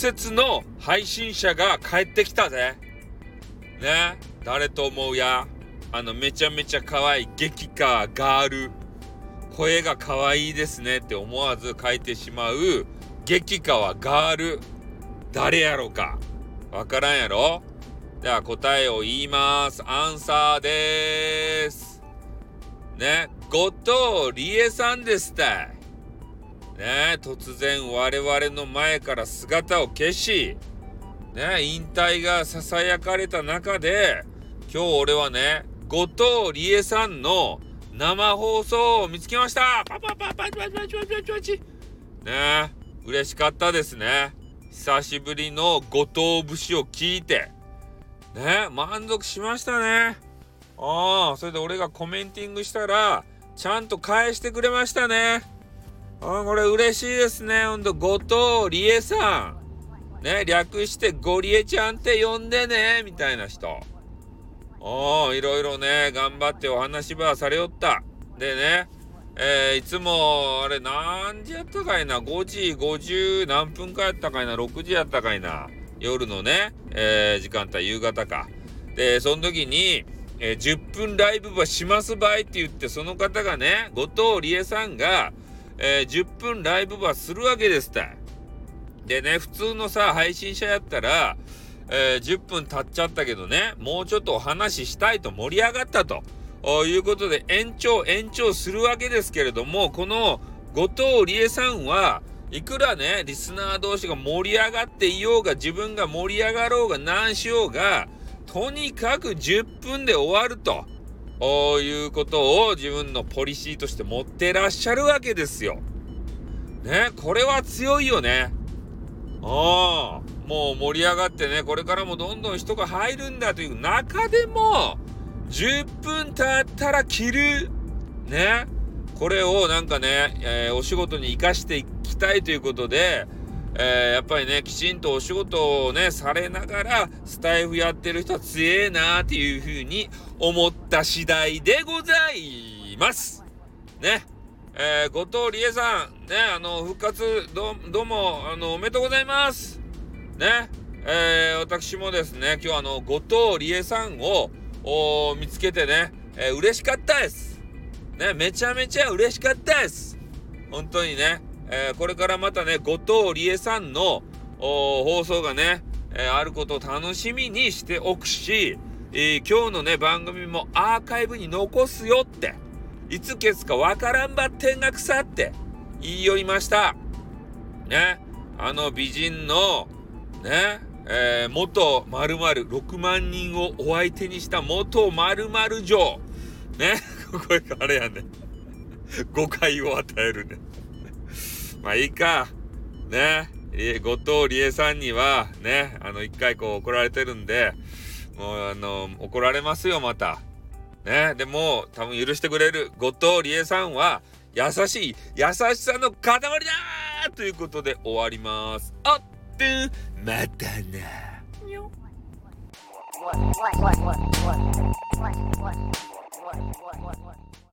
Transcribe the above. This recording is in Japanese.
説の配信者が帰ってきたぜ。ね。誰と思うやあの、めちゃめちゃ可愛い激化ガール。声が可愛いですねって思わず書いてしまう激化ガール。誰やろかわからんやろでは答えを言います。アンサーです。ね、後藤理恵さんでしたい。ね、突然我々の前から姿を消し、ね、引退が囁かれた中で、今日俺はね、後藤理恵さんの生放送を見つけましたパパパパパパパパパね嬉しかったですね。久しぶりの後藤節を聞いて、ね満足しましたね。ああ、それで俺がコメンティングしたら、ちゃんと返してくれましたね。あこれ嬉しいですね。ほんと、後藤理恵さん。ね、略してゴリエちゃんって呼んでね、みたいな人。おー、いろいろね、頑張ってお話はされよった。でね、えー、いつも、あれ何時やったかいな ?5 時50何分かやったかいな ?6 時やったかいな？夜のね、えー、時間帯、夕方か。で、その時に、えー、10分ライブはしますばいって言って、その方がね、後藤理恵さんが、えー、10分ライブはするわけですって。でね、普通のさ、配信者やったら、えー、10分経っちゃったけどね、もうちょっとお話ししたいと盛り上がったということで延長延長するわけですけれども、この後藤理恵さんはいくらね、リスナー同士が盛り上がっていようが、自分が盛り上がろうが何しようが、とにかく10分で終わると。いうことを自分のポリシーとして持ってらっしゃるわけですよ。ね、これは強いよね。ああ、もう盛り上がってね、これからもどんどん人が入るんだという中でも、10分経ったら切る。ね。これをなんかね、えー、お仕事に活かしていきたいということで、えー、やっぱりね、きちんとお仕事をね、されながら、スタイフやってる人は強えなーっていうふうに思った次第でございます。ね。えー、後藤理恵さん、ね、あの、復活、ど、どうも、あの、おめでとうございます。ね。えー、私もですね、今日あの、後藤理恵さんを、見つけてね、えー、嬉しかったです。ね、めちゃめちゃ嬉しかったです。本当にね。えー、これからまたね、後藤理恵さんの放送がね、えー、あることを楽しみにしておくし、えー、今日のね、番組もアーカイブに残すよって、いつ消すかわからんばってんが腐って言い寄りました。ね、あの美人の、ね、えー、元〇〇6万人をお相手にした元〇〇女。ね、これあれやね。誤解を与えるね。まあいいか。ね。後藤理恵さんには、ね、あの、一回こう怒られてるんで、もうあの、怒られますよ、また。ね。でも、多分許してくれる後藤理恵さんは、優しい、優しさの塊だということで終わります。あってまたな。What, what, what, what, what, what, what, what, what, what, what, what.